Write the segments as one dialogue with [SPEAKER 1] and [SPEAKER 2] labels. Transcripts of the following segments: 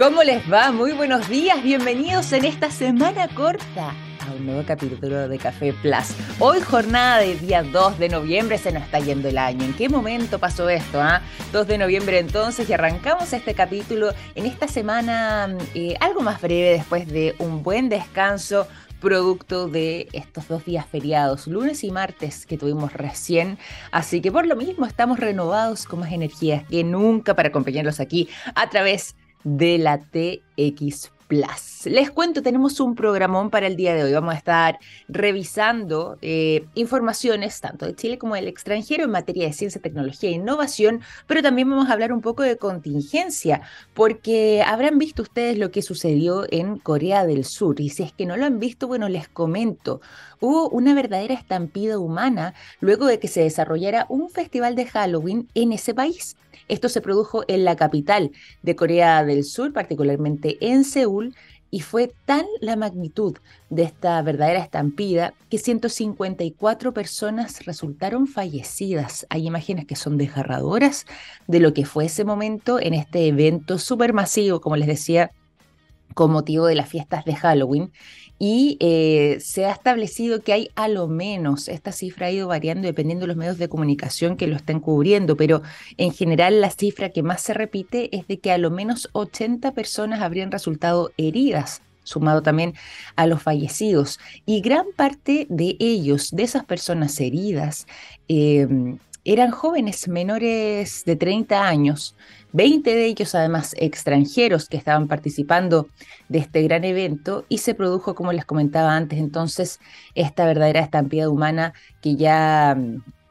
[SPEAKER 1] ¿Cómo les va? Muy buenos días, bienvenidos en esta semana corta a un nuevo capítulo de Café Plus. Hoy jornada de día 2 de noviembre, se nos está yendo el año. ¿En qué momento pasó esto? Ah? 2 de noviembre entonces y arrancamos este capítulo en esta semana eh, algo más breve después de un buen descanso producto de estos dos días feriados, lunes y martes que tuvimos recién. Así que por lo mismo estamos renovados con más energías que nunca para acompañarlos aquí a través de la TX Plus. Les cuento, tenemos un programón para el día de hoy. Vamos a estar revisando eh, informaciones tanto de Chile como del extranjero en materia de ciencia, tecnología e innovación, pero también vamos a hablar un poco de contingencia, porque habrán visto ustedes lo que sucedió en Corea del Sur. Y si es que no lo han visto, bueno, les comento. Hubo una verdadera estampida humana luego de que se desarrollara un festival de Halloween en ese país. Esto se produjo en la capital de Corea del Sur, particularmente en Seúl, y fue tal la magnitud de esta verdadera estampida que 154 personas resultaron fallecidas. Hay imágenes que son desgarradoras de lo que fue ese momento en este evento supermasivo, como les decía, con motivo de las fiestas de Halloween y eh, se ha establecido que hay a lo menos, esta cifra ha ido variando dependiendo de los medios de comunicación que lo estén cubriendo, pero en general la cifra que más se repite es de que a lo menos 80 personas habrían resultado heridas sumado también a los fallecidos. Y gran parte de ellos, de esas personas heridas, em, eran jóvenes menores de 30 años, 20 de ellos además extranjeros que estaban participando de este gran evento y se produjo, como les comentaba antes, entonces esta verdadera estampida humana que ya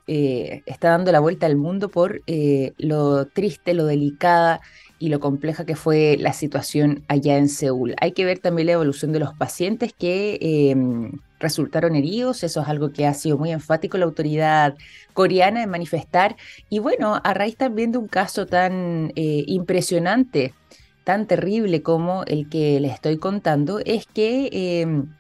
[SPEAKER 1] eh, está dando la vuelta al mundo por eh, lo triste, lo delicada y lo compleja que fue la situación allá en Seúl. Hay que ver también la evolución de los pacientes que em, resultaron heridos, eso es algo que ha sido muy enfático la autoridad coreana en manifestar. Y bueno, a raíz también de un caso tan eh, impresionante, tan terrible como el que les estoy contando, es que em,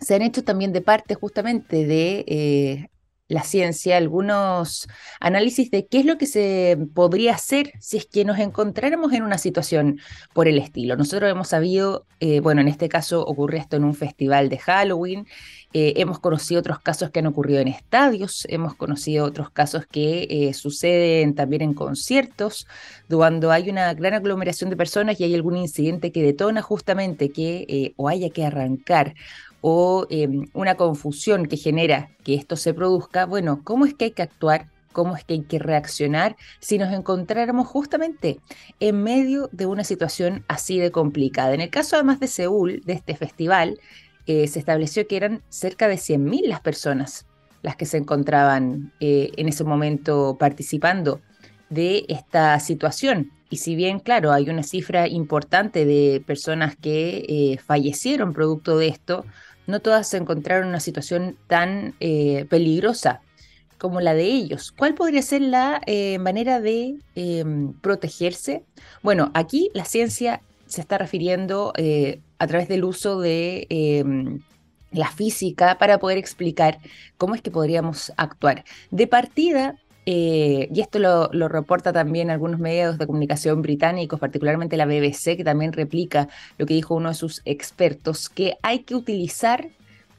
[SPEAKER 1] se han hecho también de parte justamente de eh, la ciencia algunos análisis de qué es lo que se podría hacer si es que nos encontráramos en una situación por el estilo. Nosotros hemos sabido, eh, bueno, en este caso ocurre esto en un festival de Halloween, eh, hemos conocido otros casos que han ocurrido en estadios, hemos conocido otros casos que eh, suceden también en conciertos, cuando hay una gran aglomeración de personas y hay algún incidente que detona justamente que o haya que arrancar o em, una confusión que genera que esto se produzca, bueno, ¿cómo es que hay que actuar? ¿Cómo es que hay que reaccionar si nos encontráramos justamente en medio de una situación así de complicada? En el caso además de Seúl, de este festival, eh, se estableció que eran cerca de 100.000 las personas las que se encontraban eh, en ese momento participando de esta situación. Y si bien, claro, hay una cifra importante de personas que eh, fallecieron producto de esto, no todas se encontraron en una situación tan eh, peligrosa como la de ellos. ¿Cuál podría ser la eh, manera de em, protegerse? Bueno, aquí la ciencia se está refiriendo eh, a través del uso de em, la física para poder explicar cómo es que podríamos actuar. De partida, eh, y esto lo, reporta también algunos medios de comunicación británicos, particularmente la BBC, que también replica lo que dijo uno de sus expertos, que hay que utilizar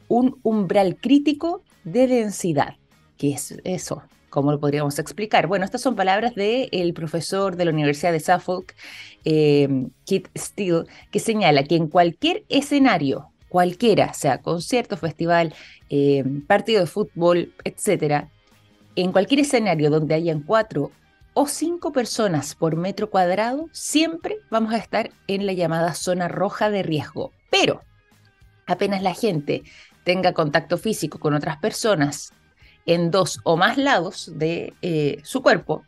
[SPEAKER 1] un umbral crítico de densidad. ¿Qué es eso? ¿Cómo lo podríamos explicar? Bueno, estas son palabras del profesor de la Universidad de Suffolk, eh, Kit Steele, que señala que en cualquier escenario, cualquiera, sea concierto, festival, eh, partido de fútbol, etcétera, en cualquier escenario donde hayan cuatro o cinco personas por metro cuadrado, siempre vamos a estar en la llamada zona roja de riesgo. Pero apenas la gente tenga contacto físico con otras personas en dos o más lados de eh, su cuerpo,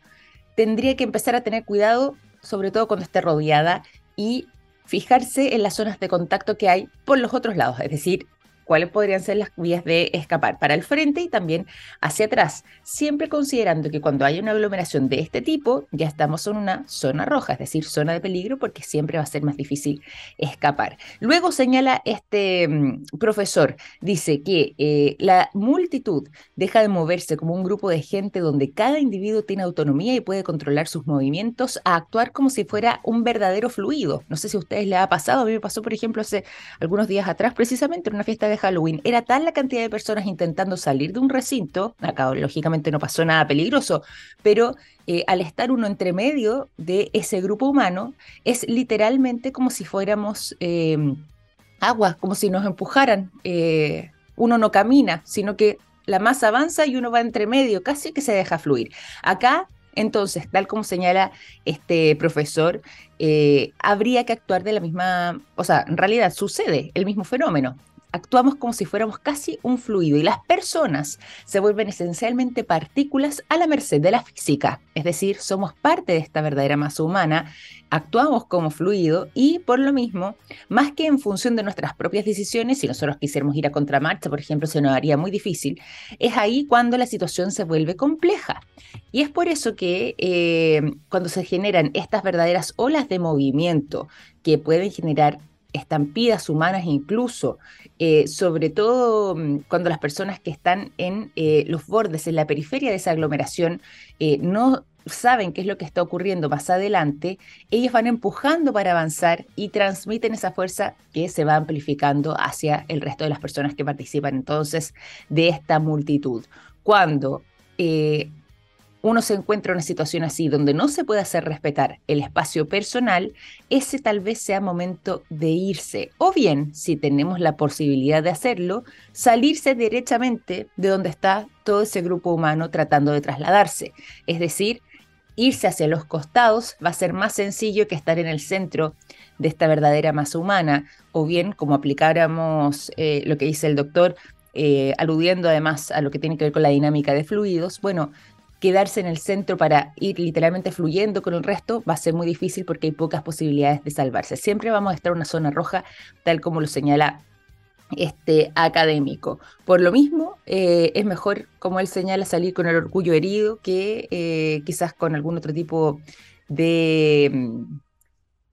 [SPEAKER 1] tendría que empezar a tener cuidado, sobre todo cuando esté rodeada, y fijarse en las zonas de contacto que hay por los otros lados, es decir, cuáles podrían ser las vías de escapar para el frente y también hacia atrás, siempre considerando que cuando hay una aglomeración de este tipo ya estamos en una zona roja, es decir, zona de peligro porque siempre va a ser más difícil escapar. Luego señala este mm, profesor, dice que eh, la multitud deja de moverse como un grupo de gente donde cada individuo tiene autonomía y puede controlar sus movimientos a actuar como si fuera un verdadero fluido. No sé si a ustedes les ha pasado, a mí me pasó, por ejemplo, hace algunos días atrás, precisamente en una fiesta de Halloween. Era tal la cantidad de personas intentando salir de un recinto, acá lógicamente no pasó nada peligroso, pero eh, al estar uno entre medio de ese grupo humano, es literalmente como si fuéramos eh, agua, como si nos empujaran. Eh, uno no camina, sino que la masa avanza y uno va entre medio, casi que se deja fluir. Acá entonces, tal como señala este profesor, eh, habría que actuar de la misma, o sea, en realidad sucede el mismo fenómeno actuamos como si fuéramos casi un fluido y las personas se vuelven esencialmente partículas a la merced de la física, es decir, somos parte de esta verdadera masa humana, actuamos como fluido y por lo mismo, más que en función de nuestras propias decisiones, si nosotros quisiéramos ir a contramarcha, por ejemplo, se nos haría muy difícil, es ahí cuando la situación se vuelve compleja. Y es por eso que eh, cuando se generan estas verdaderas olas de movimiento que pueden generar estampidas humanas incluso, eh, sobre todo mm, cuando las personas que están en eh, los bordes, en la periferia de esa aglomeración, eh, no saben qué es lo que está ocurriendo más adelante, ellos van empujando para avanzar y transmiten esa fuerza que se va amplificando hacia el resto de las personas que participan entonces de esta multitud. Cuando uno se encuentra en una situación así donde no se puede hacer respetar el espacio personal, ese tal vez sea momento de irse. O bien, si tenemos la posibilidad de hacerlo, salirse derechamente de donde está todo ese grupo humano tratando de trasladarse. Es decir, irse hacia los costados va a ser más sencillo que estar en el centro de esta verdadera masa humana. O bien, como aplicáramos eh, lo que dice el doctor, eh, aludiendo además a lo que tiene que ver con la dinámica de fluidos, bueno, quedarse en el centro para ir literalmente fluyendo con el resto va a ser muy difícil porque hay pocas posibilidades de salvarse. Siempre vamos a estar en una zona roja, tal como lo señala este académico. Por lo mismo, eh, es mejor, como él señala, salir con el orgullo herido que eh, quizás con algún otro tipo de,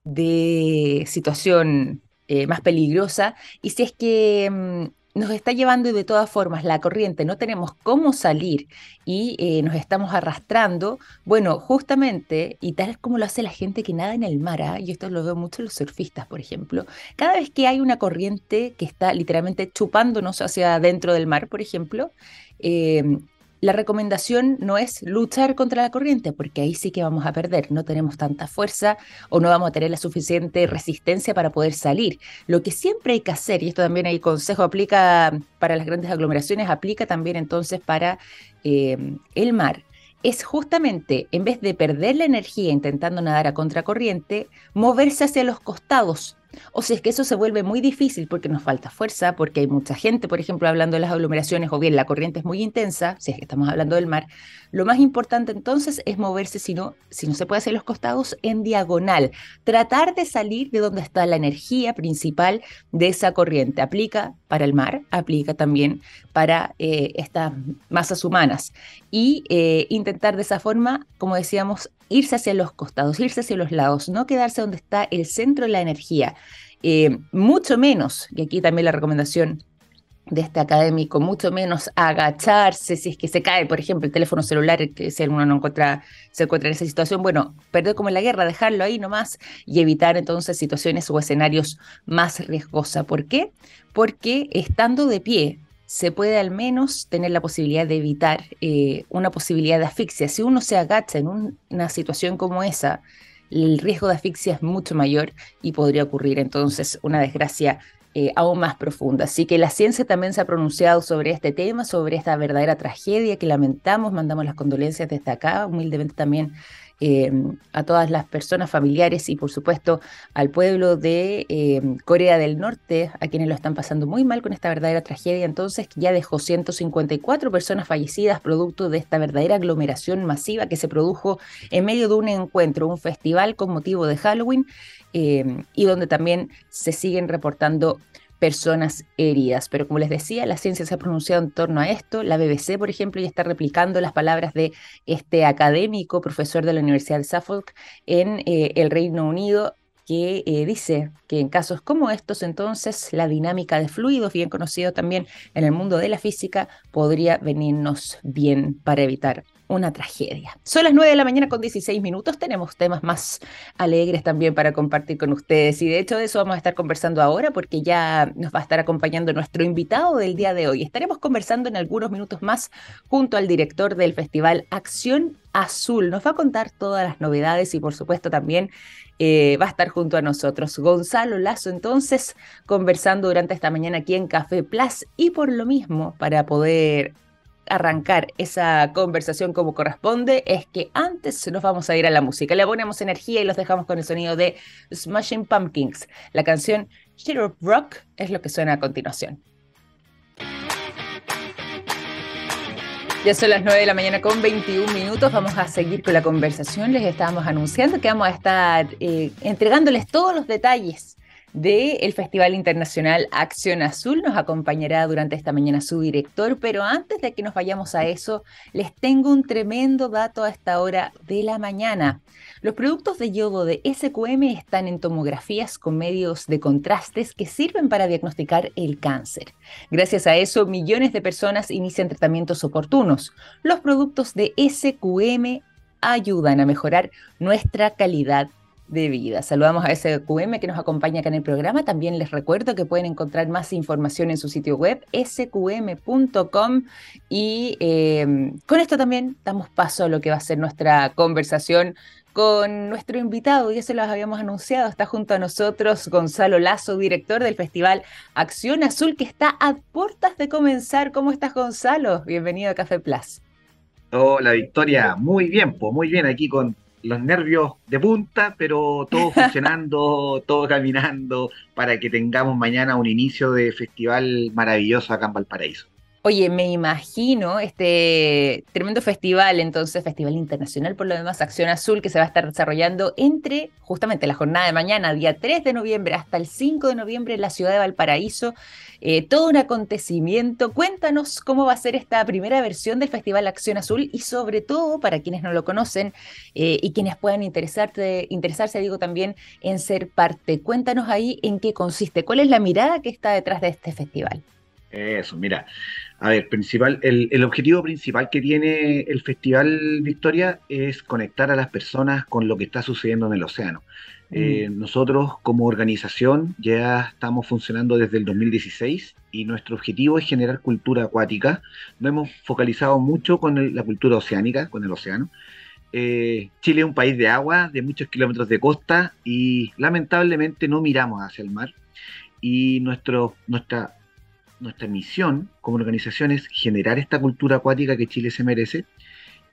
[SPEAKER 1] de situación eh, más peligrosa. Y si es que mm, nos está llevando de todas formas la corriente, no tenemos cómo salir y eh, nos estamos arrastrando, bueno, justamente, y tal como lo hace la gente que nada en el mar, ¿ah? y esto lo veo mucho en los surfistas, por ejemplo, cada vez que hay una corriente que está literalmente chupándonos hacia adentro del mar, por ejemplo, eh, la recomendación no es luchar contra la corriente, porque ahí sí que vamos a perder, no tenemos tanta fuerza o no vamos a tener la suficiente resistencia para poder salir. Lo que siempre hay que hacer, y esto también el consejo aplica para las grandes aglomeraciones, aplica también entonces para eh, el mar, es justamente, en vez de perder la energía intentando nadar a contracorriente, moverse hacia los costados, o si es que eso se vuelve muy difícil porque nos falta fuerza, porque hay mucha gente, por ejemplo, hablando de las aglomeraciones, o bien la corriente es muy intensa, si es que estamos hablando del mar, lo más importante entonces es moverse, si no, si no se puede hacer los costados, en diagonal. Tratar de salir de donde está la energía principal de esa corriente. Aplica para el mar, aplica también para eh, estas masas humanas. Y eh, intentar de esa forma, como decíamos, irse hacia los costados, irse hacia los lados, no quedarse donde está el centro de la energía. Eh, mucho menos, y aquí también la recomendación de este académico, mucho menos agacharse si es que se cae, por ejemplo, el teléfono celular, que si alguno no encuentra, se encuentra en esa situación, bueno, perder como en la guerra, dejarlo ahí nomás y evitar entonces situaciones o escenarios más riesgosas. ¿Por qué? Porque estando de pie, se puede al menos tener la posibilidad de evitar eh, una posibilidad de asfixia. Si uno se agacha en una situación como esa, el riesgo de asfixia es mucho mayor y podría ocurrir entonces una desgracia eh, aún más profunda. Así que la ciencia también se ha pronunciado sobre este tema, sobre esta verdadera tragedia que lamentamos, mandamos las condolencias desde acá, humildemente también eh, a todas las personas familiares y por supuesto al pueblo de eh, Corea del Norte, a quienes lo están pasando muy mal con esta verdadera tragedia. Entonces, ya dejó 154 personas fallecidas producto de esta verdadera aglomeración masiva que se produjo en medio de un encuentro, un festival con motivo de Halloween eh, y donde también se siguen reportando personas heridas. Pero como les decía, la ciencia se ha pronunciado en torno a esto. La BBC, por ejemplo, ya está replicando las palabras de este académico, profesor de la Universidad de Suffolk en eh, el Reino Unido, que eh, dice que en casos como estos, entonces, la dinámica de fluidos, bien conocido también en el mundo de la física, podría venirnos bien para evitar una tragedia. Son las 9 de la mañana con 16 minutos, tenemos temas más alegres también para compartir con ustedes y de hecho de eso vamos a estar conversando ahora porque ya nos va a estar acompañando nuestro invitado del día de hoy. Estaremos conversando en algunos minutos más junto al director del festival Acción Azul. Nos va a contar todas las novedades y por supuesto también eh, va a estar junto a nosotros. Gonzalo Lazo, entonces, conversando durante esta mañana aquí en Café Plus y por lo mismo, para poder arrancar esa conversación como corresponde, es que antes nos vamos a ir a la música. Le ponemos energía y los dejamos con el sonido de Smashing Pumpkins. La canción Shit Up Rock es lo que suena a continuación. Ya son las 9 de la mañana con 21 minutos. Vamos a seguir con la conversación. Les estábamos anunciando que vamos a estar eh, entregándoles todos los detalles del Festival Internacional Acción Azul. Nos acompañará durante esta mañana su director, pero antes de que nos vayamos a eso, les tengo un tremendo dato a esta hora de la mañana. Los productos de yodo de SQM están en tomografías con medios de contrastes que sirven para diagnosticar el cáncer. Gracias a eso, millones de personas inician tratamientos oportunos. Los productos de SQM ayudan a mejorar nuestra calidad de vida. Saludamos a SQM que nos acompaña acá en el programa. También les recuerdo que pueden encontrar más información en su sitio web sqm.com y em, con esto también damos paso a lo que va a ser nuestra conversación con nuestro invitado, y eso lo habíamos anunciado, está junto a nosotros Gonzalo Lazo, director del Festival Acción Azul, que está a puertas de comenzar. ¿Cómo estás, Gonzalo? Bienvenido a Café Plus.
[SPEAKER 2] Hola, Victoria. Muy bien, pues muy bien aquí con los nervios de punta, pero todo funcionando, todo caminando, para que tengamos mañana un inicio de festival maravilloso acá en Valparaíso.
[SPEAKER 1] Oye, me imagino este tremendo festival, entonces, Festival Internacional por lo demás, Acción Azul, que se va a estar desarrollando entre justamente la jornada de mañana, día 3 de noviembre, hasta el 5 de noviembre en la ciudad de Valparaíso. Eh, todo un acontecimiento. Cuéntanos cómo va a ser esta primera versión del Festival Acción Azul y sobre todo, para quienes no lo conocen eh, y quienes puedan interesarse, interesarse, digo también, en ser parte. Cuéntanos ahí en qué consiste, cuál es la mirada que está detrás de este festival.
[SPEAKER 2] Eso, mira, a ver, principal, el, objetivo principal que tiene el Festival Victoria es conectar a las personas con lo que está sucediendo en el océano. Eh, mm. nosotros como organización ya estamos funcionando desde el 2016 y nuestro objetivo es generar cultura acuática. Nos hemos focalizado mucho con la cultura oceánica, con el océano. Eh, Chile es un país de agua, de muchos kilómetros de costa y lamentablemente no miramos hacia el mar. Y nuestro, nuestra nuestra misión como organización es generar esta cultura acuática que Chile se merece.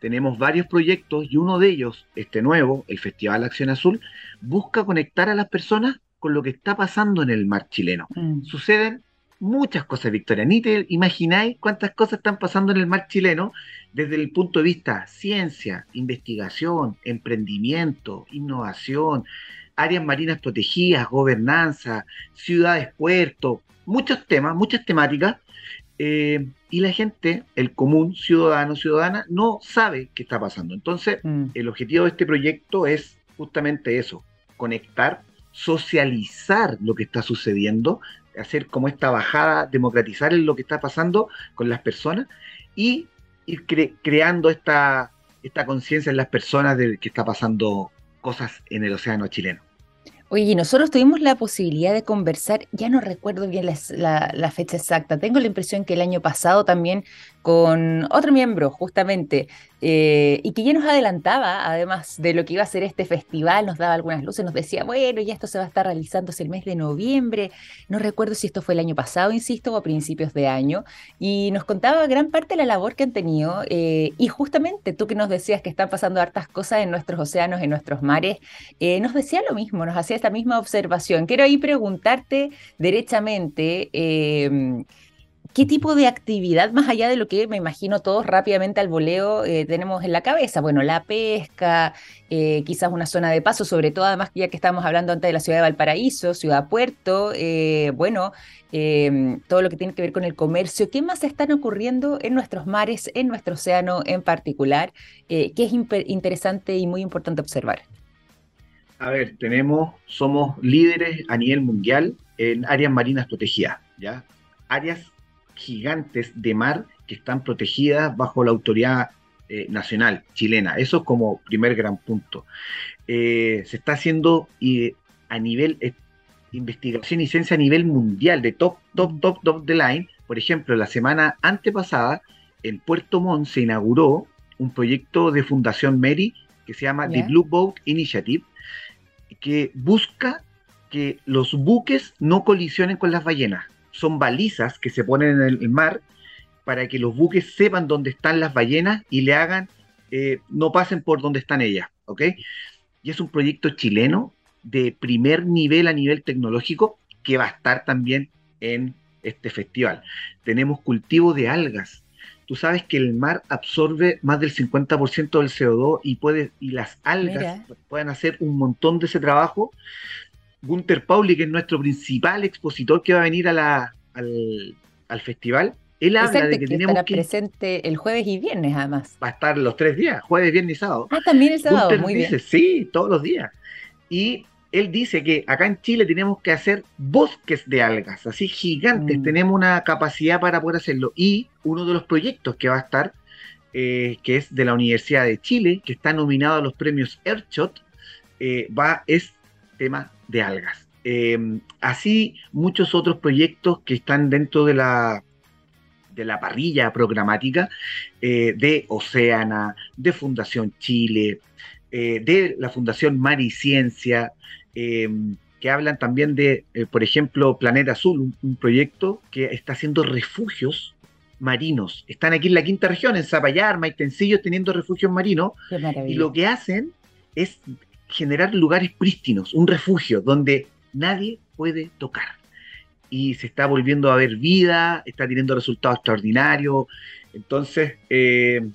[SPEAKER 2] Tenemos varios proyectos y uno de ellos, este nuevo, el Festival Acción Azul, busca conectar a las personas con lo que está pasando en el mar chileno. Mm. Suceden muchas cosas, Victoria. Ni te imagináis cuántas cosas están pasando en el mar chileno desde el punto de vista ciencia, investigación, emprendimiento, innovación, áreas marinas protegidas, gobernanza, ciudades, puertos, muchos temas, muchas temáticas, eh, y la gente, el común ciudadano, ciudadana, no sabe qué está pasando. Entonces, mm. el objetivo de este proyecto es justamente eso, conectar, socializar lo que está sucediendo, hacer como esta bajada, democratizar lo que está pasando con las personas y ir creando esta, esta conciencia en las personas de que está pasando cosas en el océano chileno.
[SPEAKER 1] Oye, nosotros tuvimos la posibilidad de conversar, ya no recuerdo bien la, fecha exacta, tengo la impresión que el año pasado también con otro miembro, justamente, eh, y que ya nos adelantaba, además de lo que iba a ser este festival, nos daba algunas luces, nos decía, bueno, ya esto se va a estar realizándose el mes de noviembre, no recuerdo si esto fue el año pasado, insisto, o principios de año, y nos contaba gran parte de la labor que han tenido, eh, y justamente tú que nos decías que están pasando hartas cosas en nuestros océanos, en nuestros mares, eh, nos decía lo mismo, nos hacía esta misma observación. Quiero ahí preguntarte derechamente, ¿Qué tipo de actividad, más allá de lo que me imagino todos rápidamente al voleo, eh, tenemos en la cabeza? Bueno, la pesca, eh, quizás una zona de paso, sobre todo además ya que estamos hablando antes de la ciudad de Valparaíso, ciudad puerto, eh, bueno, em, todo lo que tiene que ver con el comercio. ¿Qué más están ocurriendo en nuestros mares, en nuestro océano en particular, que es interesante y muy importante observar?
[SPEAKER 2] A ver, tenemos, somos líderes a nivel mundial en áreas marinas protegidas, ¿ya? Áreas gigantes de mar que están protegidas bajo la autoridad eh, nacional chilena. Eso es como primer gran punto. Eh, se está haciendo a nivel eh, investigación y ciencia a nivel mundial, de top, top, top, top de line. Por ejemplo, la semana antepasada, en Puerto Montt se inauguró un proyecto de Fundación Mary que se llama The Blue Boat Initiative, que busca que los buques no colisionen con las ballenas son balizas que se ponen en el mar para que los buques sepan dónde están las ballenas y le hagan, eh, no pasen por donde están ellas, ¿ok? Y es un proyecto chileno de primer nivel a nivel tecnológico que va a estar también en este festival. Tenemos cultivo de algas. Tú sabes que el mar absorbe más del 50% del CO2 y, puede, y las algas pueden hacer un montón de ese trabajo Gunther Pauli, que es nuestro principal expositor que va a venir a la, al, festival, él habla de que, tenemos que
[SPEAKER 1] presente el jueves y viernes además.
[SPEAKER 2] Va a estar los tres días, jueves, viernes y sábado.
[SPEAKER 1] Ah, también el sábado, muy
[SPEAKER 2] dice, Sí, todos los días. Y él dice que acá en Chile tenemos que hacer bosques de algas, así gigantes, mm. tenemos una capacidad para poder hacerlo. Y uno de los proyectos que va a estar, eh, que es de la Universidad de Chile, que está nominado a los premios Earthshot, eh, va, es tema de algas. Eh, así muchos otros proyectos que están dentro de la, de la parrilla programática eh, de Oceana, de Fundación Chile, eh, de la Fundación Mar y Ciencia, que hablan también de, por ejemplo, Planeta Azul, un, proyecto que está haciendo refugios marinos. Están aquí en la quinta región, en Zapallar, Maitencillo, teniendo refugios marinos. Y lo que hacen es generar lugares prístinos, un refugio donde nadie puede tocar. Y se está volviendo a ver vida, está teniendo resultados extraordinarios. Entonces, eh,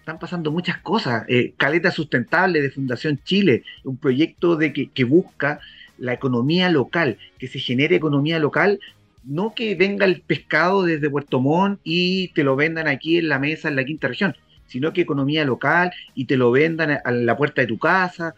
[SPEAKER 2] están pasando muchas cosas. Eh, Caleta Sustentable de Fundación Chile, un proyecto de que, que busca la economía local, que se genere economía local no que venga el pescado desde Puerto Montt y te lo vendan aquí en la mesa en la quinta región, sino que economía local y te lo vendan a la puerta de tu casa.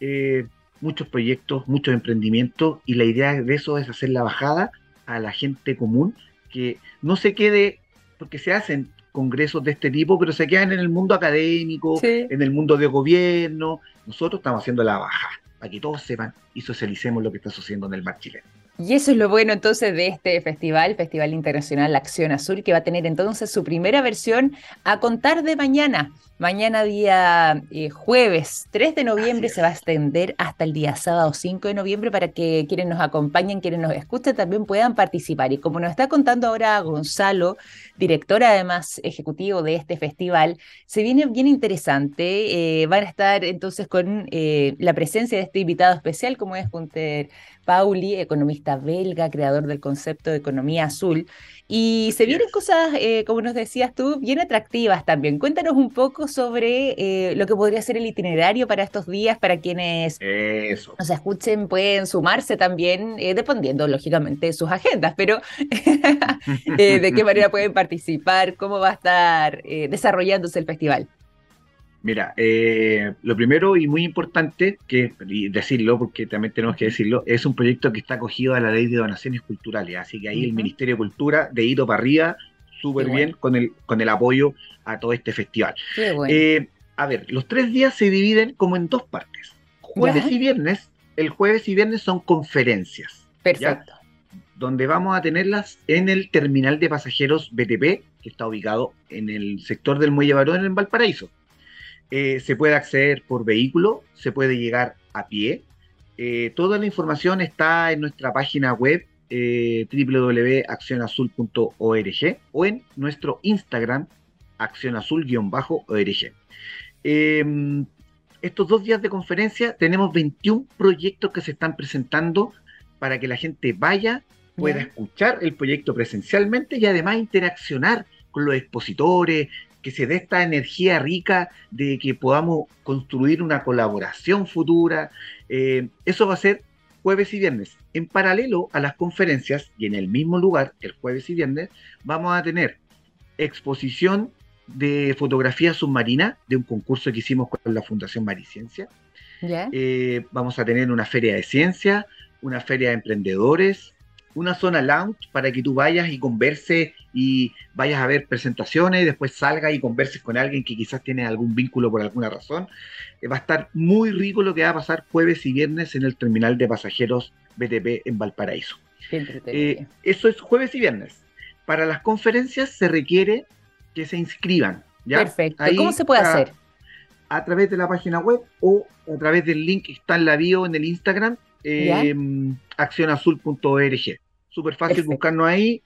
[SPEAKER 2] Eh, muchos proyectos, muchos emprendimientos y la idea de eso es hacer la bajada a la gente común que no se quede, porque se hacen congresos de este tipo, pero se quedan en el mundo académico, en el mundo de gobierno. Nosotros estamos haciendo la baja, para que todos sepan y socialicemos lo que está sucediendo en el mar chileno.
[SPEAKER 1] Y eso es lo bueno entonces de este festival, Festival Internacional Acción Azul, que va a tener entonces su primera versión a contar de mañana. Mañana día eh, jueves 3 de noviembre se va a extender hasta el día sábado 5 de noviembre para que quienes nos acompañen, quienes nos escuchen también puedan participar. Y como nos está contando ahora Gonzalo, director además ejecutivo de este festival, se viene bien interesante. Eh, van a estar entonces con eh, la presencia de este invitado especial como es Gunter Pauli, economista belga, creador del concepto de economía azul. Y se vienen cosas, eh, como nos decías tú, bien atractivas también. Cuéntanos un poco sobre eh, lo que podría ser el itinerario para estos días, para quienes nos escuchen, pueden sumarse también, eh, dependiendo lógicamente de sus agendas, pero de qué manera pueden participar, cómo va a estar desarrollándose el festival.
[SPEAKER 2] Mira, eh, lo primero y muy importante, que decirlo, porque también tenemos que decirlo, es un proyecto que está acogido a la ley de donaciones culturales, así que ahí el Ministerio de Cultura, de hito para arriba, súper bien con el, con el apoyo a todo este festival. Eh, a ver, los tres días se dividen como en dos partes. Jueves y viernes, el jueves y viernes son conferencias.
[SPEAKER 1] Perfecto.
[SPEAKER 2] Donde vamos a tenerlas en el terminal de pasajeros BTP, que está ubicado en el sector del Muelle Barón en Valparaíso. Eh, se puede acceder por vehículo, se puede llegar a pie. Eh, toda la información está en nuestra página web eh, www.accionazul.org o en nuestro Instagram accionazul-org. Em, estos dos días de conferencia tenemos 21 proyectos que se están presentando para que la gente vaya pueda escuchar el proyecto presencialmente y además interaccionar con los expositores, que se dé esta energía rica de que podamos construir una colaboración futura. Eh, eso va a ser jueves y viernes. En paralelo a las conferencias y en el mismo lugar, el jueves y viernes, vamos a tener exposición de fotografía submarina de un concurso que hicimos con la Fundación Mariciencia. Eh, vamos a tener una feria de ciencia, una feria de emprendedores, una zona lounge para que tú vayas y converses y vayas a ver presentaciones, después salgas y converses con alguien que quizás tiene algún vínculo por alguna razón. Eh, va a estar muy rico lo que va a pasar jueves y viernes en el terminal de pasajeros BTP en Valparaíso. Eh, eso es jueves y viernes. Para las conferencias se requiere que se inscriban. ¿ya?
[SPEAKER 1] Perfecto. ¿Cómo se puede hacer?
[SPEAKER 2] A través de la página web o a través del link que está en la bio en el Instagram, eh, accionazul.org. Súper fácil buscarnos ahí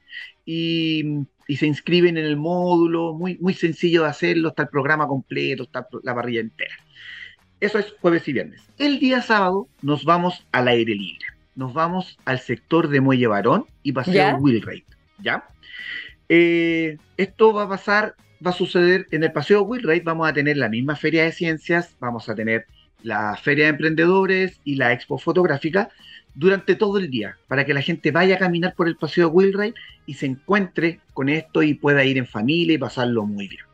[SPEAKER 2] y, se inscriben en el módulo, muy, muy sencillo de hacerlo, está el programa completo, está la parrilla entera. Eso es jueves y viernes. El día sábado nos vamos al aire libre. Nos vamos al sector de Muelle Varón y Paseo Wheelwright. ¿Ya? Eh, esto va a pasar, va a suceder en el Paseo Wheelwright, vamos a tener la misma feria de ciencias, vamos a tener la feria de emprendedores y la expo fotográfica durante todo el día, para que la gente vaya a caminar por el Paseo Wheelwright y se encuentre con esto y pueda ir en familia y pasarlo muy bien.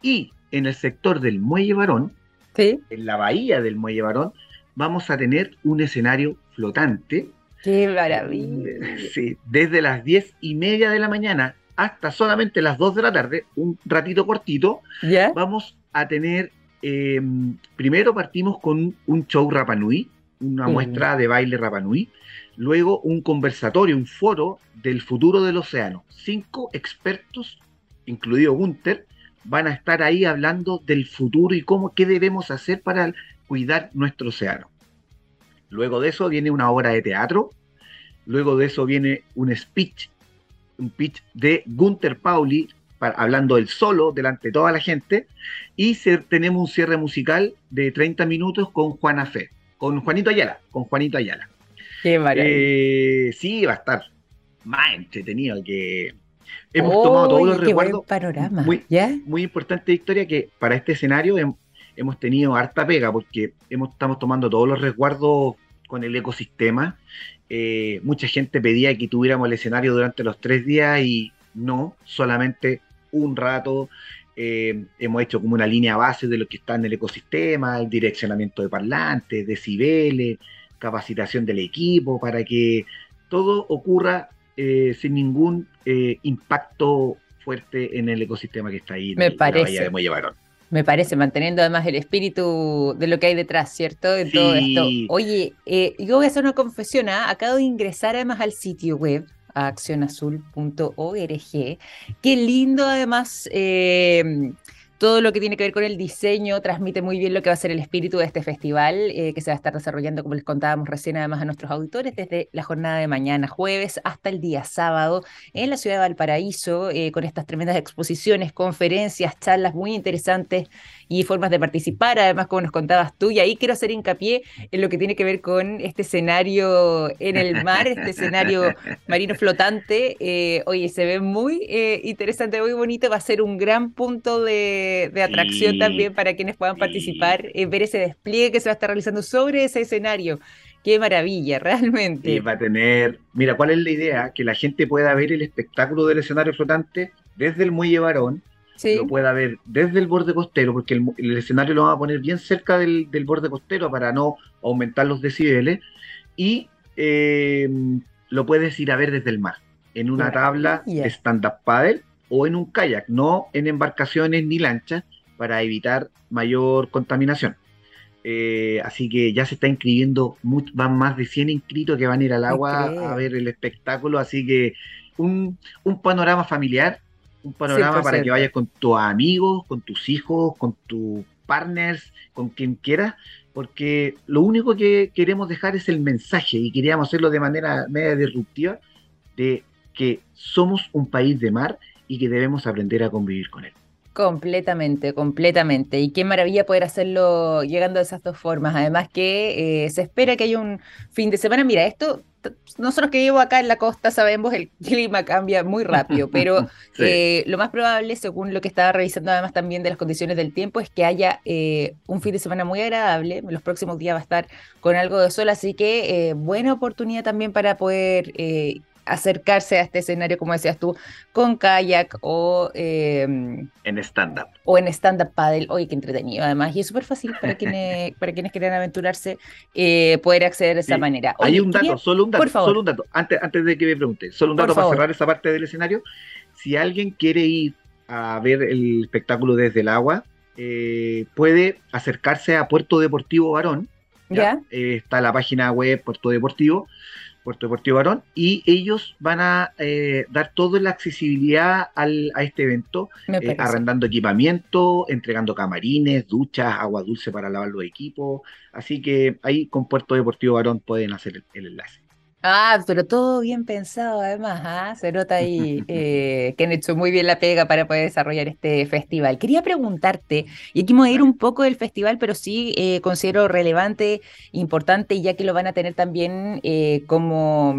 [SPEAKER 2] Y en el sector del Muelle Varón, en la bahía del Muelle Varón, vamos a tener un escenario flotante.
[SPEAKER 1] ¡Qué maravilla!
[SPEAKER 2] Sí, desde las diez y media de la mañana hasta solamente las 2 de la tarde, un ratito cortito, vamos a tener, em, primero partimos con un show Rapanui, una muestra de baile Rapanui, luego un conversatorio, un foro del futuro del océano. Cinco expertos, incluido Gunther, van a estar ahí hablando del futuro y cómo, qué debemos hacer para cuidar nuestro océano. Luego de eso viene una obra de teatro, luego de eso viene un speech un pitch de Gunther Pauli, hablando del solo delante de toda la gente, y tenemos un cierre musical de 30 minutos con Juana Fe, con Juanito Ayala, con Juanito Ayala.
[SPEAKER 1] Qué maravilla.
[SPEAKER 2] Eh, sí, va a estar más entretenido que hemos tomado todos los recuerdos.
[SPEAKER 1] panorama.
[SPEAKER 2] Muy, muy importante historia que para este escenario hemos tenido harta pega porque hemos, estamos tomando todos los resguardos con el ecosistema eh, mucha gente pedía que tuviéramos el escenario durante los tres días y no, solamente un rato. Eh, hemos hecho como una línea base de lo que está en el ecosistema, el direccionamiento de parlantes, decibeles, capacitación del equipo, para que todo ocurra eh, sin ningún impacto fuerte en el ecosistema que está ahí.
[SPEAKER 1] Me parece.
[SPEAKER 2] de Muelle
[SPEAKER 1] me parece, manteniendo además el espíritu de lo que hay detrás, ¿cierto? De todo esto. Oye, eh, yo voy a hacer una confesión, ¿ah? acabo de ingresar además al sitio web a accionazul.org. Qué lindo además eh, todo lo que tiene que ver con el diseño transmite muy bien lo que va a ser el espíritu de este festival, eh, que se va a estar desarrollando, como les contábamos recién, además a nuestros auditores, desde la jornada de mañana, jueves, hasta el día sábado, en la ciudad de Valparaíso, eh, con estas tremendas exposiciones, conferencias, charlas muy interesantes y formas de participar, además, como nos contabas tú. Y ahí quiero hacer hincapié en lo que tiene que ver con este escenario en el mar, este escenario marino flotante. Eh, oye, se ve muy interesante, muy bonito, va a ser un gran punto de de, atracción también para quienes puedan participar, eh, ver ese despliegue que se va a estar realizando sobre ese escenario. Qué maravilla, realmente.
[SPEAKER 2] Y va a tener, mira, ¿cuál es la idea? Que la gente pueda ver el espectáculo del escenario flotante desde el muelle varón, lo pueda ver desde el borde costero, porque el, escenario lo va a poner bien cerca del, borde costero para no aumentar los decibeles, y eh, lo puedes ir a ver desde el mar, en una tabla de stand-up paddle o en un kayak, no en embarcaciones ni lanchas, para evitar mayor contaminación. Eh, así que ya se está inscribiendo, van más de 100 inscritos que van a ir al agua a ver el espectáculo, así que un, panorama familiar, un panorama para que vayas con tus amigos, con tus hijos, con tus partners, con quien quieras, porque lo único que queremos dejar es el mensaje y queríamos hacerlo de manera media disruptiva de que somos un país de mar y que debemos aprender a convivir con él.
[SPEAKER 1] Completamente, completamente. Y qué maravilla poder hacerlo llegando de esas dos formas. Además que eh, se espera que haya un fin de semana. Mira, esto nosotros que vivo acá en la costa sabemos el clima cambia muy rápido, pero eh, lo más probable, según lo que estaba revisando además también de las condiciones del tiempo, es que haya eh, un fin de semana muy agradable. En los próximos días va a estar con algo de sol, así que eh, buena oportunidad también para poder acercarse a este escenario, como decías tú, con kayak o...
[SPEAKER 2] Em, en stand-up.
[SPEAKER 1] O en stand-up paddle. Oye, qué entretenido además. Y es súper fácil para quienes, para quienes quieran aventurarse eh, poder acceder de esa manera.
[SPEAKER 2] Hay un dato, solo un dato, solo un dato, antes, antes de que me pregunte, solo un dato para cerrar esa parte del escenario. Si alguien quiere ir a ver el espectáculo desde el agua, eh, puede acercarse a Puerto Deportivo Varón. ¿ya? Eh, está la página web Puerto Deportivo Puerto Deportivo Barón, y ellos van a eh, dar toda la accesibilidad al, a este evento, eh, arrendando equipamiento, entregando camarines, duchas, agua dulce para lavar los equipos. Así que ahí con Puerto Deportivo Barón pueden hacer el enlace.
[SPEAKER 1] Ah, pero todo bien pensado además, ¿ah? se nota ahí eh, que han hecho muy bien la pega para poder desarrollar este festival. Quería preguntarte, y aquí me voy a ir un poco del festival, pero sí eh, considero relevante, importante, ya que lo van a tener también eh, como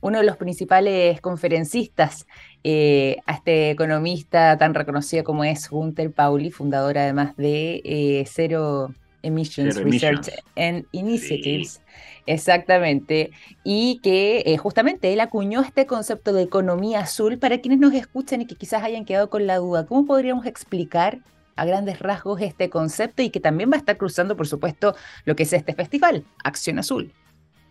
[SPEAKER 1] uno de los principales conferencistas a este economista tan reconocido como es Gunther Pauli, fundador además de Zero Emissions Research and Initiatives. Exactamente. Y que eh, justamente él acuñó este concepto de economía azul para quienes nos escuchan y que quizás hayan quedado con la duda. ¿Cómo podríamos explicar a grandes rasgos este concepto y que también va a estar cruzando, por supuesto, lo que es este festival, Acción Azul?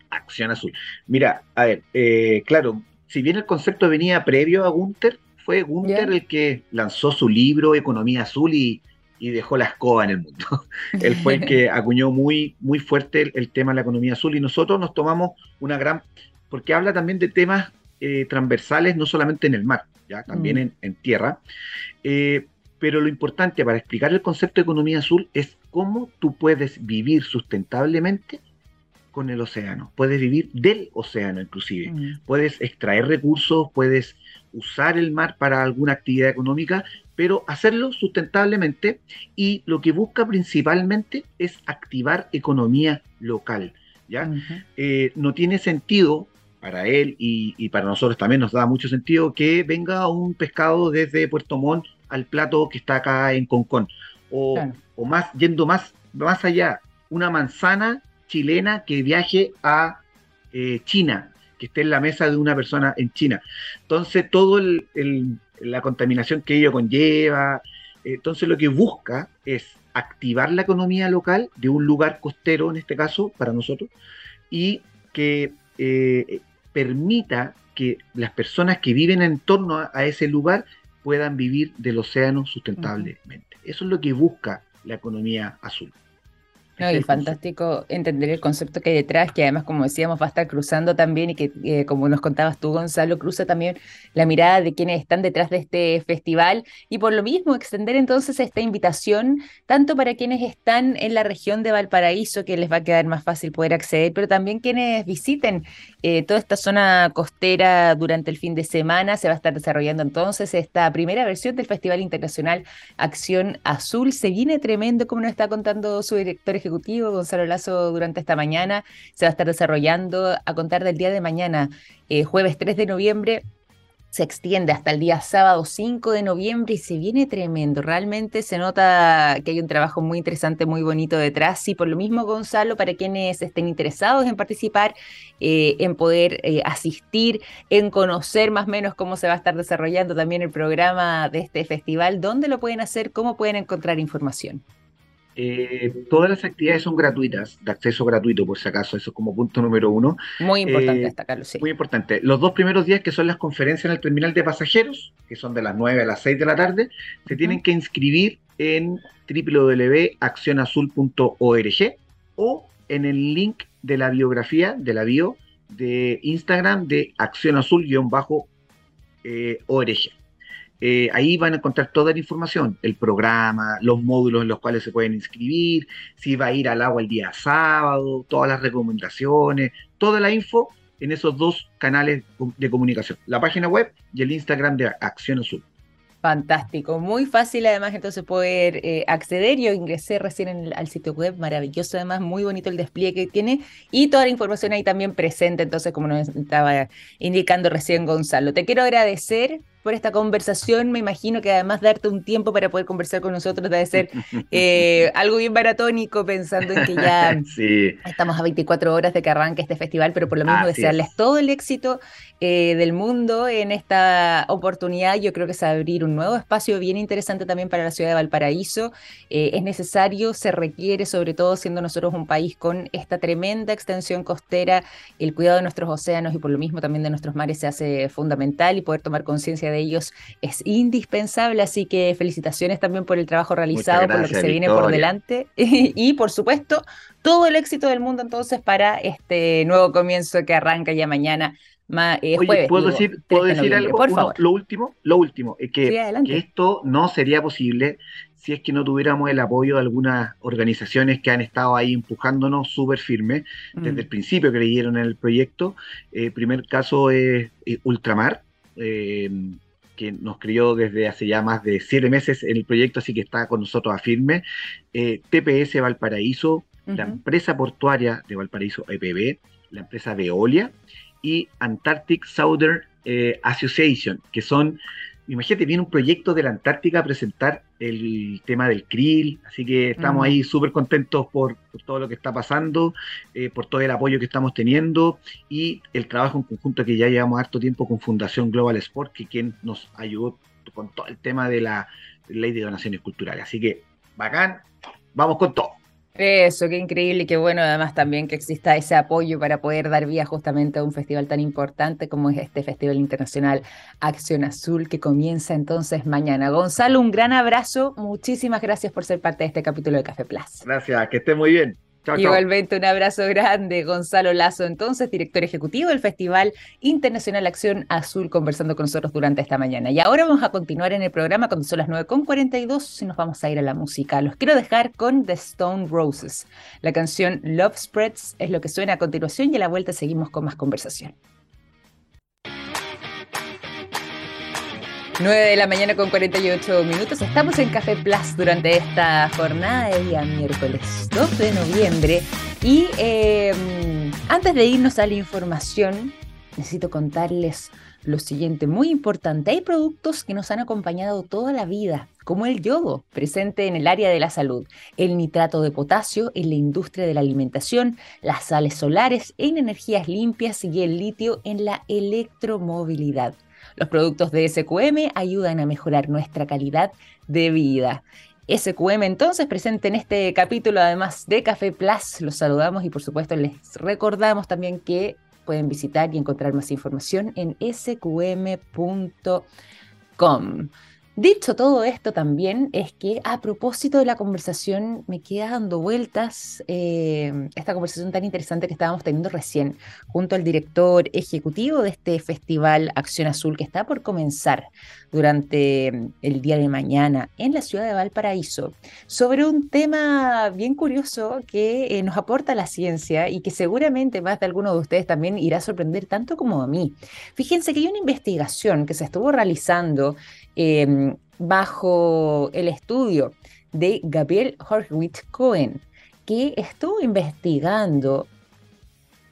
[SPEAKER 2] Acción Azul. Mira, a ver, eh, claro, si bien el concepto venía previo a Gunther, fue Gunther el que lanzó su libro Economía Azul y y dejó la escoba en el mundo. Él fue el que acuñó muy, muy fuerte el, tema de la economía azul y nosotros nos tomamos una gran, porque habla también de temas eh, transversales, no solamente en el mar, ya también mm. en, tierra. Eh, pero lo importante para explicar el concepto de economía azul es cómo tú puedes vivir sustentablemente con el océano, puedes vivir del océano inclusive, mm. puedes extraer recursos, puedes usar el mar para alguna actividad económica pero hacerlo sustentablemente y lo que busca principalmente es activar economía local. ¿ya? Eh, no tiene sentido para él y, para nosotros también nos da mucho sentido que venga un pescado desde Puerto Montt al plato que está acá en Concón. O, más, yendo más, más allá, una manzana chilena que viaje a eh, China, que esté en la mesa de una persona en China. Entonces, todo el, la contaminación que ello conlleva. Entonces lo que busca es activar la economía local de un lugar costero, en este caso, para nosotros, y que eh, permita que las personas que viven en torno a, ese lugar puedan vivir del océano sustentablemente. Eso es lo que busca la economía azul.
[SPEAKER 1] No, y fantástico entender el concepto que hay detrás, que además, como decíamos, va a estar cruzando también y que, eh, como nos contabas tú, Gonzalo, cruza también la mirada de quienes están detrás de este festival. Y por lo mismo extender entonces esta invitación tanto para quienes están en la región de Valparaíso, que les va a quedar más fácil poder acceder, pero también quienes visiten eh, toda esta zona costera durante el fin de semana. Se va a estar desarrollando entonces esta primera versión del Festival Internacional Acción Azul. Se viene tremendo, como nos está contando su director ejecutivo, Gonzalo Lazo, durante esta mañana. Se va a estar desarrollando a contar del día de mañana, eh, jueves 3 de noviembre, se extiende hasta el día sábado 5 de noviembre y se viene tremendo. Realmente se nota que hay un trabajo muy interesante, muy bonito detrás. Y por lo mismo, Gonzalo, para quienes estén interesados en participar, eh, en poder eh, asistir, en conocer más o menos cómo se va a estar desarrollando también el programa de este festival, ¿dónde lo pueden hacer? ¿Cómo pueden encontrar información?
[SPEAKER 2] Eh, todas las actividades son gratuitas, de acceso gratuito por si acaso, eso es como punto número uno.
[SPEAKER 1] Muy importante eh, destacarlo, sí.
[SPEAKER 2] Muy importante. Los dos primeros días que son las conferencias en el terminal de pasajeros, que son de las 9 a las 6 de la tarde, se tienen que inscribir en www.accionazul.org o en el link de la biografía, de la bio de Instagram de Acción Azul-org. Eh, ahí van a encontrar toda la información, el programa, los módulos en los cuales se pueden inscribir, si va a ir al agua el día sábado, todas las recomendaciones, toda la info en esos dos canales de comunicación, la página web y el Instagram de Acción Azul.
[SPEAKER 1] Fantástico, muy fácil además entonces poder eh, acceder. Yo ingresé recién al sitio web, maravilloso además, muy bonito el despliegue que tiene y toda la información ahí también presente, entonces como nos estaba indicando recién Gonzalo. Te quiero agradecer por esta conversación. Me imagino que además darte un tiempo para poder conversar con nosotros debe ser eh, algo bien maratónico, pensando en que ya estamos a 24 horas de que arranque este festival, pero por lo mismo desearles todo el éxito eh, del mundo en esta oportunidad. Yo creo que es abrir un nuevo espacio bien interesante también para la ciudad de Valparaíso. Eh, es necesario, se requiere, sobre todo siendo nosotros un país con esta tremenda extensión costera, el cuidado de nuestros océanos y por lo mismo también de nuestros mares se hace fundamental y poder tomar conciencia de ellos es indispensable, así que felicitaciones también por el trabajo realizado, por lo que se viene por delante y, por supuesto todo el éxito del mundo entonces para este nuevo comienzo que arranca ya mañana.
[SPEAKER 2] Eh, ¿puedo decir, ¿puedo decir algo? Por favor. Lo último, lo último, es que, esto no sería posible si es que no tuviéramos el apoyo de algunas organizaciones que han estado ahí empujándonos súper firme desde mm. el principio que leyeron en el proyecto. Eh, primer caso es eh, Ultramar, eh, que nos crió desde hace ya más de siete meses en el proyecto, así que está con nosotros a firme. Eh, TPS Valparaíso, la empresa portuaria de Valparaíso EPB, la empresa Veolia y Antarctic Southern eh, Association, que son imagínate, viene un proyecto de la Antártica a presentar el tema del krill, así que estamos ahí súper contentos por, todo lo que está pasando, eh, por todo el apoyo que estamos teniendo y el trabajo en conjunto que ya llevamos harto tiempo con Fundación Global Sport, que quien nos ayudó con todo el tema de la ley de donaciones culturales. Así que, bacán, vamos con todo.
[SPEAKER 1] Eso, qué increíble y qué bueno además también que exista ese apoyo para poder dar vía justamente a un festival tan importante como es este Festival Internacional Acción Azul que comienza entonces mañana. Gonzalo, un gran abrazo, muchísimas gracias por ser parte de este capítulo de Café Plus.
[SPEAKER 2] Gracias, que esté muy bien.
[SPEAKER 1] Igualmente un abrazo grande, Gonzalo Lazo, entonces director ejecutivo del Festival Internacional Acción Azul, conversando con nosotros durante esta mañana. Y ahora vamos a continuar en el programa cuando son las 9.42 y nos vamos a ir a la música. Los quiero dejar con The Stone Roses. La canción Love Spreads es lo que suena a continuación y a la vuelta seguimos con más conversación. 9 de la mañana con 48 minutos. Estamos en Café Plus durante esta jornada de día miércoles 2 de noviembre. Y em, antes de irnos a la información, necesito contarles lo siguiente, muy importante. Hay productos que nos han acompañado toda la vida, como el yodo, presente en el área de la salud, el nitrato de potasio en la industria de la alimentación, las sales solares en energías limpias y el litio en la electromovilidad. Los productos de SQM ayudan a mejorar nuestra calidad de vida. SQM entonces presente en este capítulo además de Café Plus. Los saludamos y por supuesto les recordamos también que pueden visitar y encontrar más información en sqm.com. Dicho todo esto también es que a propósito de la conversación me queda dando vueltas eh, esta conversación tan interesante que estábamos teniendo recién junto al director ejecutivo de este festival Acción Azul que está por comenzar durante mm, el día de mañana en la ciudad de Valparaíso sobre un tema bien curioso que eh, nos aporta la ciencia y que seguramente más de alguno de ustedes también irá a sorprender tanto como a mí. Fíjense que hay una investigación que se estuvo realizando Em, bajo el estudio de Gabriel Horwitz Cohen, que estuvo investigando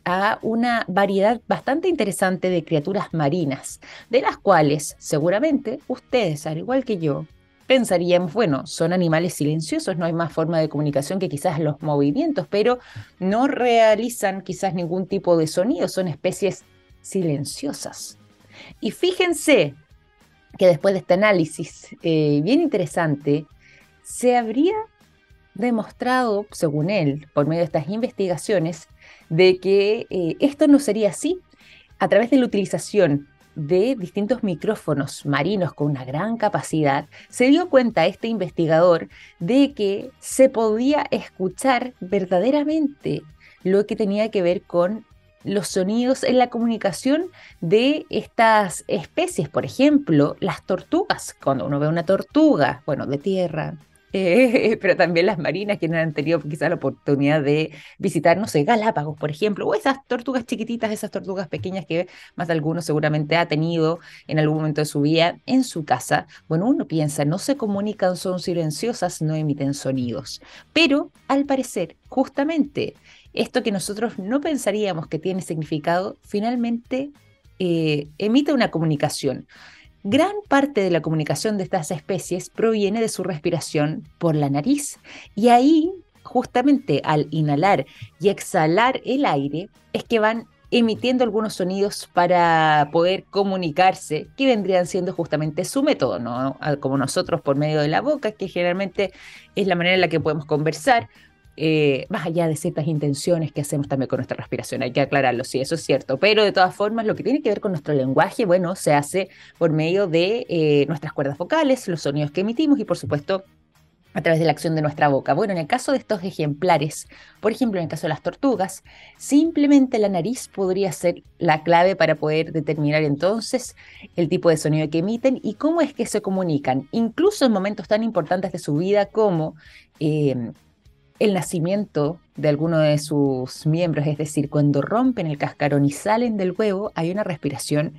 [SPEAKER 1] a una variedad bastante interesante de criaturas marinas, de las cuales seguramente ustedes, al igual que yo, pensaríamos, bueno, son animales silenciosos, no hay más forma de comunicación que quizás los movimientos, pero no realizan quizás ningún tipo de sonido, son especies silenciosas. Y fíjense que después de este análisis eh, bien interesante, se habría demostrado, según él, por medio de estas investigaciones, de que eh, esto no sería así. A través de la utilización de distintos micrófonos marinos con una gran capacidad, se dio cuenta este investigador de que se podía escuchar verdaderamente lo que tenía que ver con los sonidos en la comunicación de estas especies. Por ejemplo, las tortugas. Cuando uno ve una tortuga, bueno, de tierra, eh, pero también las marinas que no han tenido quizás la oportunidad de visitar, no sé, Galápagos, por ejemplo, o esas tortugas chiquititas, esas tortugas pequeñas que más de alguno seguramente ha tenido en algún momento de su vida en su casa. Bueno, uno piensa, no se comunican, son silenciosas, no emiten sonidos. Pero al parecer, justamente, esto que nosotros no pensaríamos que tiene significado, finalmente eh, emite una comunicación. Gran parte de la comunicación de estas especies proviene de su respiración por la nariz. Y ahí, justamente al inhalar y exhalar el aire, es que van emitiendo algunos sonidos para poder comunicarse, que vendrían siendo justamente su método, ¿no? Como nosotros por medio de la boca, que generalmente es la manera en la que podemos conversar, eh, más allá de ciertas intenciones que hacemos también con nuestra respiración, hay que aclararlo, sí, eso es cierto, pero de todas formas lo que tiene que ver con nuestro lenguaje, bueno, se hace por medio de eh, nuestras cuerdas vocales, los sonidos que emitimos y por supuesto a través de la acción de nuestra boca. Bueno, en el caso de estos ejemplares, por ejemplo, en el caso de las tortugas, simplemente la nariz podría ser la clave para poder determinar entonces el tipo de sonido que emiten y cómo es que se comunican, incluso en momentos tan importantes de su vida como eh, el nacimiento de alguno de sus miembros, es decir, cuando rompen el cascarón y salen del huevo, hay una respiración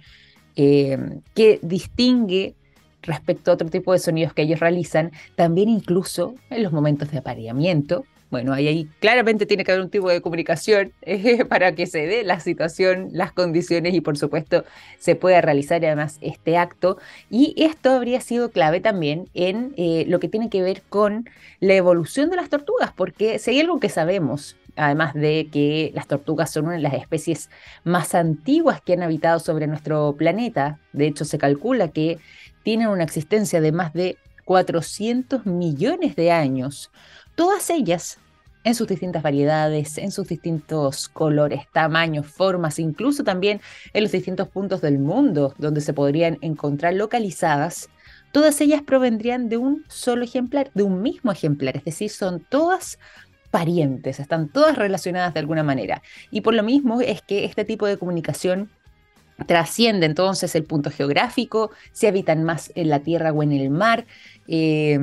[SPEAKER 1] eh, que distingue respecto a otro tipo de sonidos que ellos realizan, también incluso en los momentos de apareamiento, bueno, ahí, claramente tiene que haber un tipo de comunicación para que se dé la situación, las condiciones y por supuesto se pueda realizar además este acto. Y esto habría sido clave también en eh, lo que tiene que ver con la evolución de las tortugas, porque si hay algo que sabemos, además de que las tortugas son una de las especies más antiguas que han habitado sobre nuestro planeta, de hecho se calcula que tienen una existencia de más de 400 millones de años, todas ellas en sus distintas variedades, en sus distintos colores, tamaños, formas, incluso también en los distintos puntos del mundo donde se podrían encontrar localizadas, todas ellas provendrían de un solo ejemplar, de un mismo ejemplar, es decir, son todas parientes, están todas relacionadas de alguna manera. Y por lo mismo es que este tipo de comunicación trasciende entonces el punto geográfico, se habitan más en la tierra o en el mar. Eh,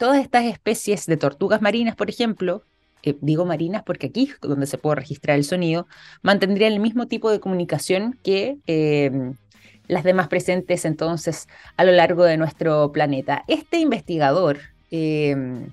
[SPEAKER 1] todas estas especies de tortugas marinas, por ejemplo, eh, digo marinas porque aquí es donde se puede registrar el sonido, mantendrían el mismo tipo de comunicación que em, las demás presentes entonces a lo largo de nuestro planeta. Este investigador em,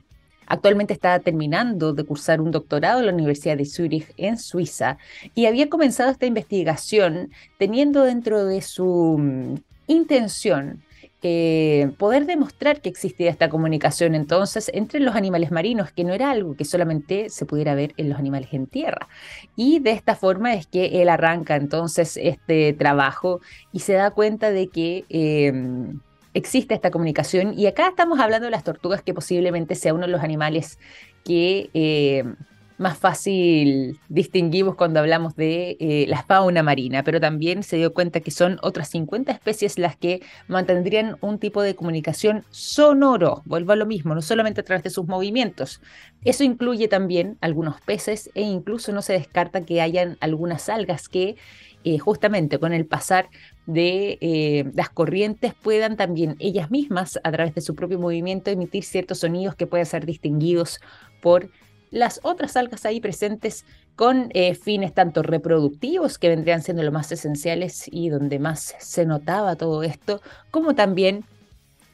[SPEAKER 1] actualmente está terminando de cursar un doctorado en la Universidad de Zurich en Suiza y había comenzado esta investigación teniendo dentro de su mm, intención eh, poder demostrar que existía esta comunicación entonces entre los animales marinos, que no era algo que solamente se pudiera ver en los animales en tierra. Y de esta forma es que él arranca entonces este trabajo y se da cuenta de que... Em, existe esta comunicación y acá estamos hablando de las tortugas que posiblemente sea uno de los animales que em, más fácil distinguimos cuando hablamos de eh, la fauna marina, pero también se dio cuenta que son otras 50 especies las que mantendrían un tipo de comunicación sonoro, vuelvo a lo mismo, no solamente a través de sus movimientos. Eso incluye también algunos peces e incluso no se descarta que hayan algunas algas que eh, justamente con el pasar de eh, las corrientes puedan también ellas mismas, a través de su propio movimiento, emitir ciertos sonidos que puedan ser distinguidos por las otras algas ahí presentes con eh, fines tanto reproductivos, que vendrían siendo los más esenciales y donde más se notaba todo esto, como también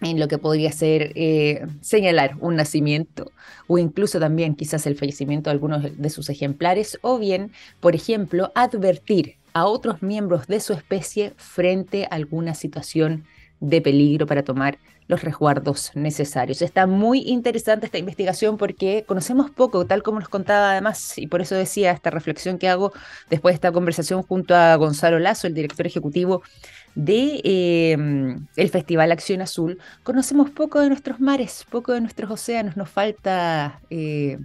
[SPEAKER 1] en lo que podría ser eh, señalar un nacimiento o incluso también quizás el fallecimiento de algunos de sus ejemplares o bien, por ejemplo, advertir a otros miembros de su especie frente a alguna situación de peligro para tomar los resguardos necesarios. Está muy interesante esta investigación porque conocemos poco, tal como nos contaba además, y por eso decía esta reflexión que hago después de esta conversación junto a Gonzalo Lazo, el director ejecutivo de eh, el Festival Acción Azul, conocemos poco de nuestros mares, poco de nuestros océanos, nos falta eh,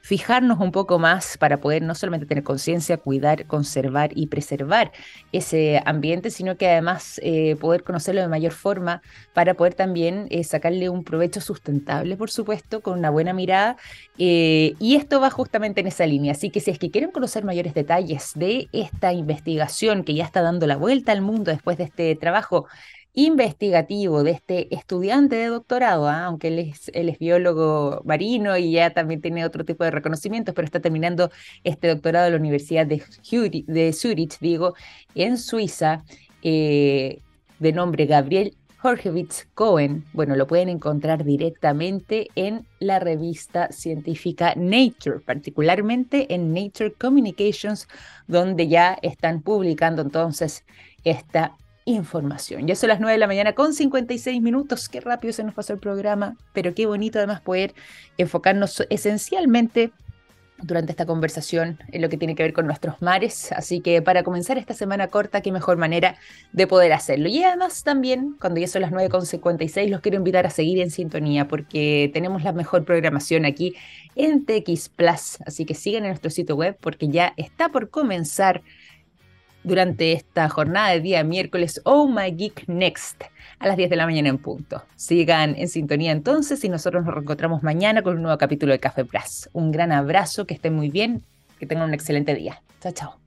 [SPEAKER 1] fijarnos un poco más para poder no solamente tener conciencia, cuidar, conservar y preservar ese ambiente, sino que además eh, poder conocerlo de mayor forma para poder también eh, sacarle un provecho sustentable, por supuesto, con una buena mirada. Eh, y esto va justamente en esa línea. Así que si es que quieren conocer mayores detalles de esta investigación que ya está dando la vuelta al mundo después de este trabajo, investigativo de este estudiante de doctorado, ¿ah? aunque él es, biólogo marino y ya también tiene otro tipo de reconocimientos, pero está terminando este doctorado en la Universidad de, Zurich, digo, en Suiza, eh, de nombre Gabriel Jorgevich Cohen. Bueno, lo pueden encontrar directamente en la revista científica Nature, particularmente en Nature Communications, donde ya están publicando entonces esta información. Ya son las 9 de la mañana con 56 minutos. Qué rápido se nos pasó el programa, pero qué bonito además poder enfocarnos esencialmente durante esta conversación en lo que tiene que ver con nuestros mares. Así que para comenzar esta semana corta, qué mejor manera de poder hacerlo. Y además también, cuando ya son las 9.56, los quiero invitar a seguir en sintonía porque tenemos la mejor programación aquí en TX Plus. Así que sigan en nuestro sitio web porque ya está por comenzar durante esta jornada de día miércoles Oh My Geek Next a las 10 de la mañana en punto. Sigan en sintonía entonces y nosotros nos reencontramos mañana con un nuevo capítulo de Café Plus. Un gran abrazo, que estén muy bien, que tengan un excelente día. Chao, chao.